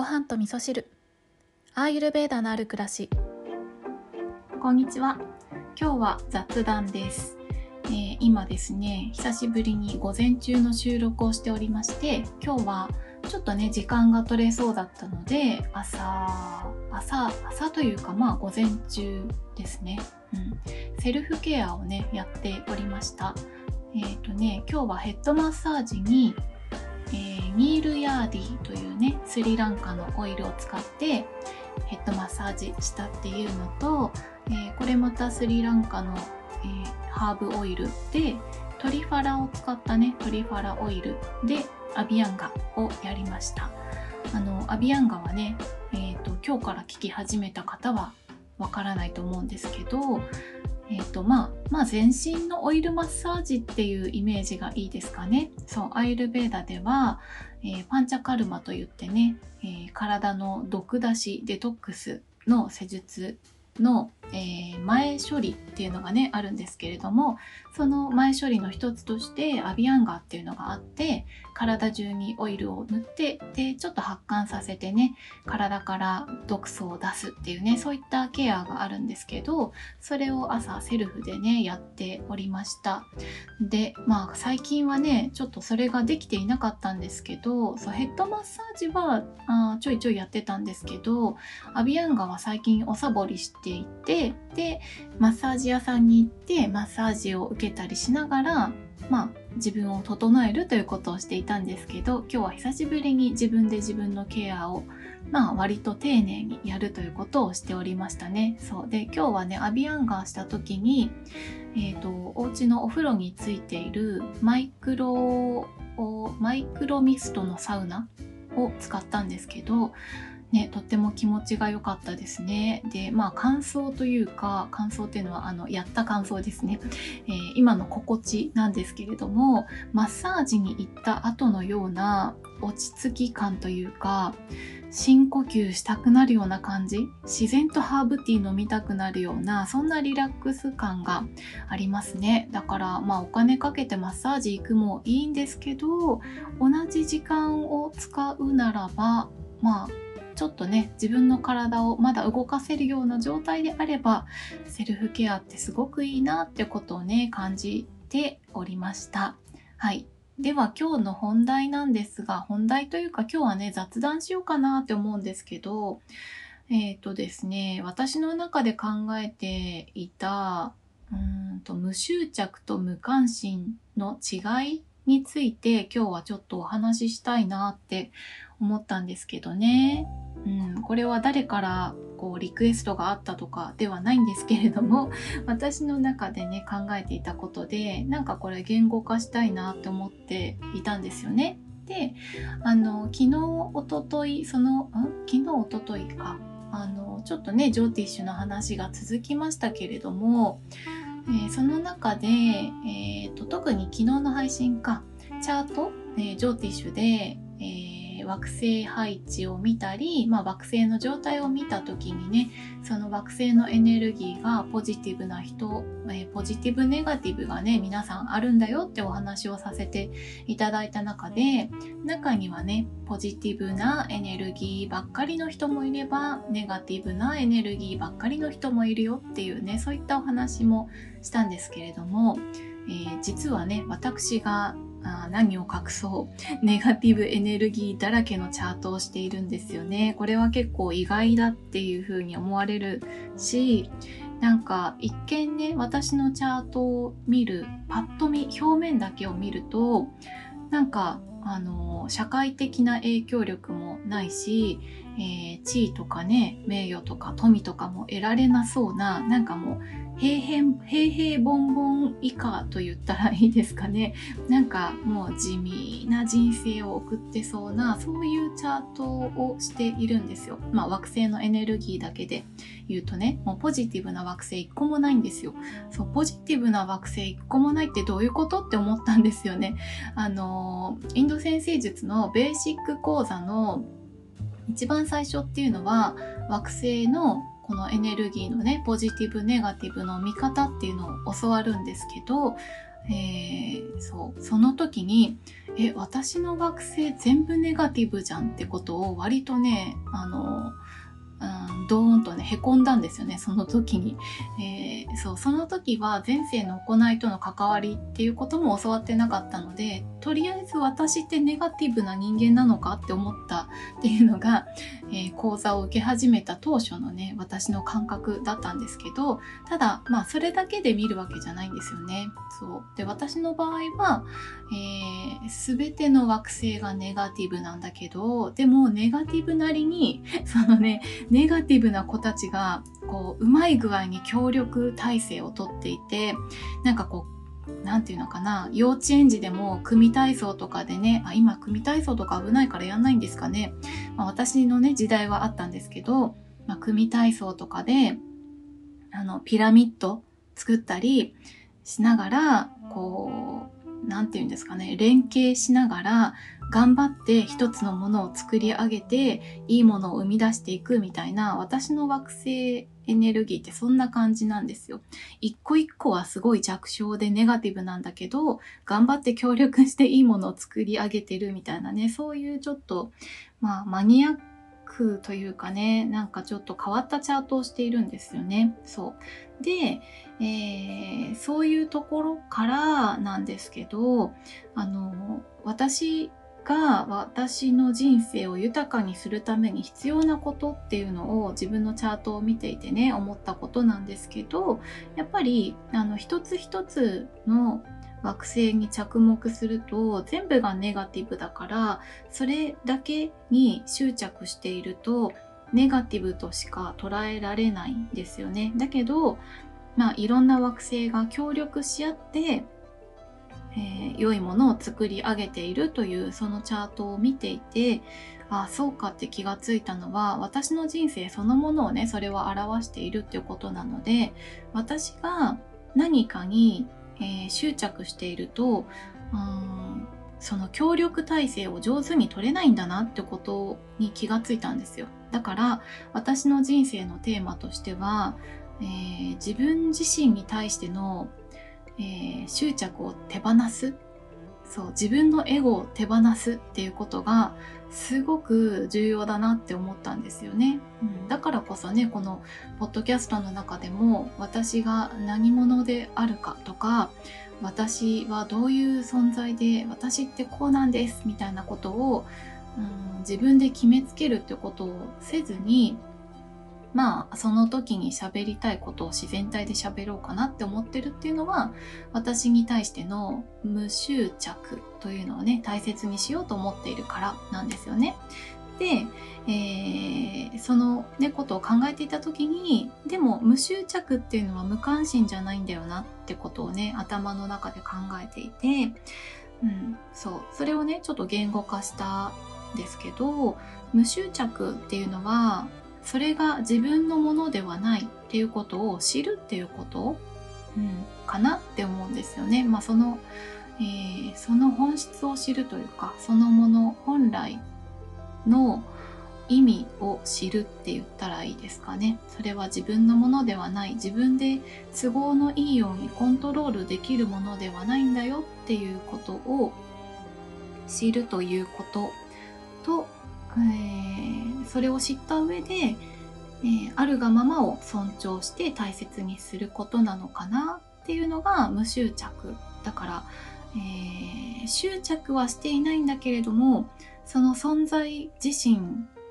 ご飯と味噌汁。アーユルベーダのある暮らし。こんにちは。今日は雑談です、えー今ですね久しぶりに午前中の収録をしておりまして今日はちょっとね時間が取れそうだったので朝朝朝というかまあ午前中ですね、うん、セルフケアをねやっておりました。えっ、とね今日はヘッドマッサージにえーミールヤーディというねスリランカのオイルを使ってヘッドマッサージしたっていうのと、えーこれまたスリランカの、えーハーブオイルでトリファラを使ったねトリファラオイルでアビアンガをやりました。あのアビアンガはね、えー、と今日から聞き始めた方はわからないと思うんですけどえーとまあ、まあ全身のオイルマッサージっていうイメージがいいですかね。そう、アイルベーダでは、えーパンチャカルマといってね、えー体の毒出し、デトックスの施術の、えー前処理っていうのがね、あるんですけれども、その前処理の一つとしてアビアンガーっていうのがあって、体中にオイルを塗って、で、ちょっと発汗させてね、体から毒素を出すっていうね、そういったケアがあるんですけど、それを朝セルフでねやっておりました。でまあ最近はねちょっとそれができていなかったんですけどそうヘッドマッサージはあちょいちょいやってたんですけどアビアンガは最近おサボりしていてでマッサージ屋さんに行ってマッサージを受けたりしながらまあ自分を整えるということをしていたんですけど今日は久しぶりに自分で自分のケアをまあ割と丁寧にやるということをしておりましたね。そうで今日はねアビアンガーした時に、えー、とお家のお風呂についているマイクロマイクロミストのサウナを使ったんですけど、ね、とっても気持ちが良かったですね。でまあ感想というか感想っていうのはあのやった感想ですね、えー今の心地なんですけれどもマッサージに行った後のような落ち着き感というか深呼吸したくなるような感じ自然とハーブティー飲みたくなるようなそんなリラックス感がありますねだからまあお金かけてマッサージ行くもいいんですけど同じ時間を使うならばまあちょっとね自分の体をまだ動かせるような状態であればセルフケアってすごくいいなってことをね感じておりましたはいでは今日の本題なんですが本題というか今日はね雑談しようかなって思うんですけどえっ、とですね私の中で考えていたうんと無執着と無関心の違いについて今日はちょっとお話ししたいなって思ったんですけどね。うん、これは誰からこうリクエストがあったとかではないんですけれども私の中でね考えていたことでなんかこれ言語化したいなって思っていたんですよね。であの昨日おとといそのん？昨日おとといか。あのちょっとねジョーティッシュの話が続きましたけれども、えーその中で、えーと特に昨日の配信か。チャート、えージョーティッシュで、え惑星配置を見たり、まあ、惑星の状態を見た時にねその惑星のエネルギーがポジティブな人、えーポジティブネガティブがね皆さんあるんだよってお話をさせていただいた中で中にはねポジティブなエネルギーばっかりの人もいればネガティブなエネルギーばっかりの人もいるよっていうねそういったお話もしたんですけれども、えー実はね私があ何を隠そうネガティブエネルギーだらけのチャートをしているんですよね。これは結構意外だっていうふうに思われるしなんか一見ね私のチャートを見るパッと見表面だけを見るとなんかあの社会的な影響力もないし、えー地位とかね名誉とか富とかも得られなそうななんかもう平平平々凡々以下と言ったらいいですかねなんかもう地味な人生を送ってそうなそういうチャートをしているんですよ。まあ惑星のエネルギーだけで言うとねもうポジティブな惑星一個もないんですよ。そうポジティブな惑星一個もないってどういうことって思ったんですよね。あのインド先生術のベーシック講座の一番最初っていうのは惑星のこのエネルギーのねポジティブネガティブの見方っていうのを教わるんですけどえー、そうその時にえ私の惑星全部ネガティブじゃんってことを割とねあのうん、ドーンとね、へこんだんですよね、その時に。えー、そう、その時は前世の行いとの関わりっていうことも教わってなかったので、とりあえず私ってネガティブな人間なのかって思ったっていうのが、えー、講座を受け始めた当初のね、私の感覚だったんですけど、ただ、まあ、それだけで見るわけじゃないんですよね。そう。で、私の場合は、えー、全ての惑星がネガティブなんだけど、でもネガティブなりに、そのね、ネガティブな子たちが、こう、うまい具合に協力体制をとっていて、なんかこう、なんていうのかな、幼稚園児でも組体操とかでね、あ、今組体操とか危ないからやんないんですかね。まあ、私のね、時代はあったんですけど、まあ、組体操とかで、あの、ピラミッド作ったりしながら、こう、ていうんですかね、連携しながら、頑張って一つのものを作り上げていいものを生み出していくみたいな私の惑星エネルギーってそんな感じなんですよ。一個一個はすごい弱小でネガティブなんだけど頑張って協力していいものを作り上げてるみたいなねそういうちょっとまあマニアックというかねなんかちょっと変わったチャートをしているんですよね。そうで、えー、そういうところからなんですけどあの私が私の人生を豊かにするために必要なことっていうのを自分のチャートを見ていてね思ったことなんですけどやっぱりあの一つ一つの惑星に着目すると全部がネガティブだからそれだけに執着しているとネガティブとしか捉えられないんですよね。だけど、まあ、いろんな惑星が協力し合ってえー、良いものを作り上げているというそのチャートを見ていてああそうかって気がついたのは私の人生そのものをねそれは表しているっていうことなので私が何かに、えー、執着しているとうんその協力体制を上手に取れないんだなってことに気がついたんですよ。だから私の人生のテーマとしては、えー、自分自身に対してのえー、執着を手放す。そう自分のエゴを手放すっていうことがすごく重要だなって思ったんですよね、うん、だからこそねこのポッドキャストの中でも私が何者であるかとか私はどういう存在で私ってこうなんですみたいなことを、うん、自分で決めつけるってことをせずにまあその時に喋りたいことを自然体で喋ろうかなって思ってるっていうのは私に対しての無執着というのをね大切にしようと思っているからなんですよね。で、えー、その、ね、ことを考えていた時にでも無執着っていうのは無関心じゃないんだよなってことをね頭の中で考えていて、うん、そうそれをねちょっと言語化したんですけど無執着っていうのはそれが自分のものではないっていうことを知るっていうこと、うん、かなって思うんですよね。まあ、その、えー、その本質を知るというかそのもの本来の意味を知るって言ったらいいですかね。それは自分のものではない自分で都合のいいようにコントロールできるものではないんだよっていうことを知るということとえー、それを知った上で、えー、あるがままを尊重して大切にすることなのかなっていうのが無執着だから、えー、執着はしていないんだけれどもその存在自身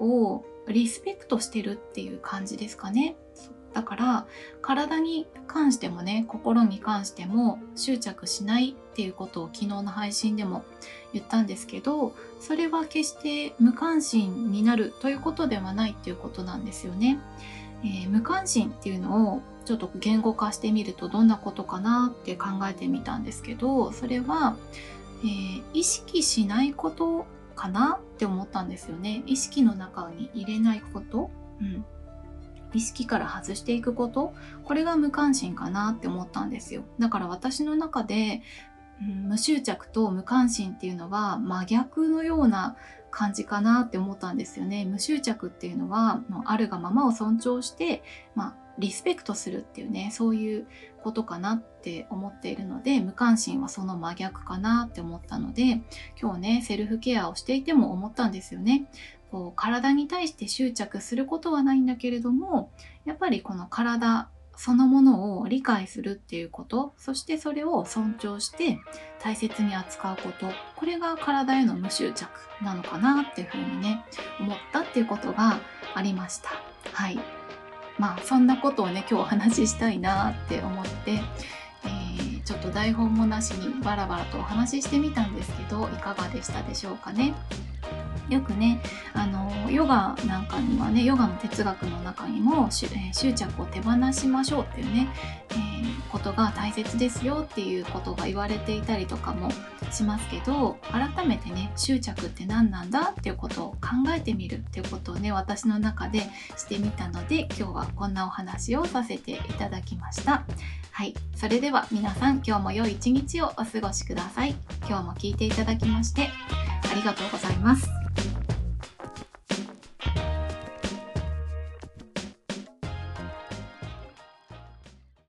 をリスペクトしてるっていう感じですかね。だから体に関してもね心に関しても執着しないっていうことを昨日の配信でも言ったんですけどそれは決して無関心になるということではないっていうことなんですよね。えー、無関心っていうのをちょっと言語化してみるとどんなことかなって考えてみたんですけどそれは、えー、意識しないことかなって思ったんですよね。意識の中に入れないこと、うん、意識から外していくことこれが無関心かなって思ったんですよだから私の中で、うん、無執着と無関心っていうのは真逆のような感じかなって思ったんですよね無執着っていうのはもうあるがままを尊重して、まあ、リスペクトするっていうねそういうことかなって思っているので無関心はその真逆かなって思ったので今日ねセルフケアをしていても思ったんですよね。こう体に対して執着することはないんだけれどもやっぱりこの体そのものを理解するっていうことそしてそれを尊重して大切に扱うことこれが体への無執着なのかなっていうふうにね思ったっていうことがありました。はい。まあそんなことをね今日お話ししたいなって思って、えー、ちょっと台本もなしにバラバラとお話ししてみたんですけどいかがでしたでしょうかね？よくねあのヨガなんかにはねヨガの哲学の中にも、えー、執着を手放しましょうっていうね、えー、ことが大切ですよっていうことが言われていたりとかもしますけど改めてね執着って何なんだっていうことを考えてみるっていうことをね私の中でしてみたので今日はこんなお話をさせていただきました。はい。それでは皆さん今日も良い一日をお過ごしください。今日も聞いていただきましてありがとうございます。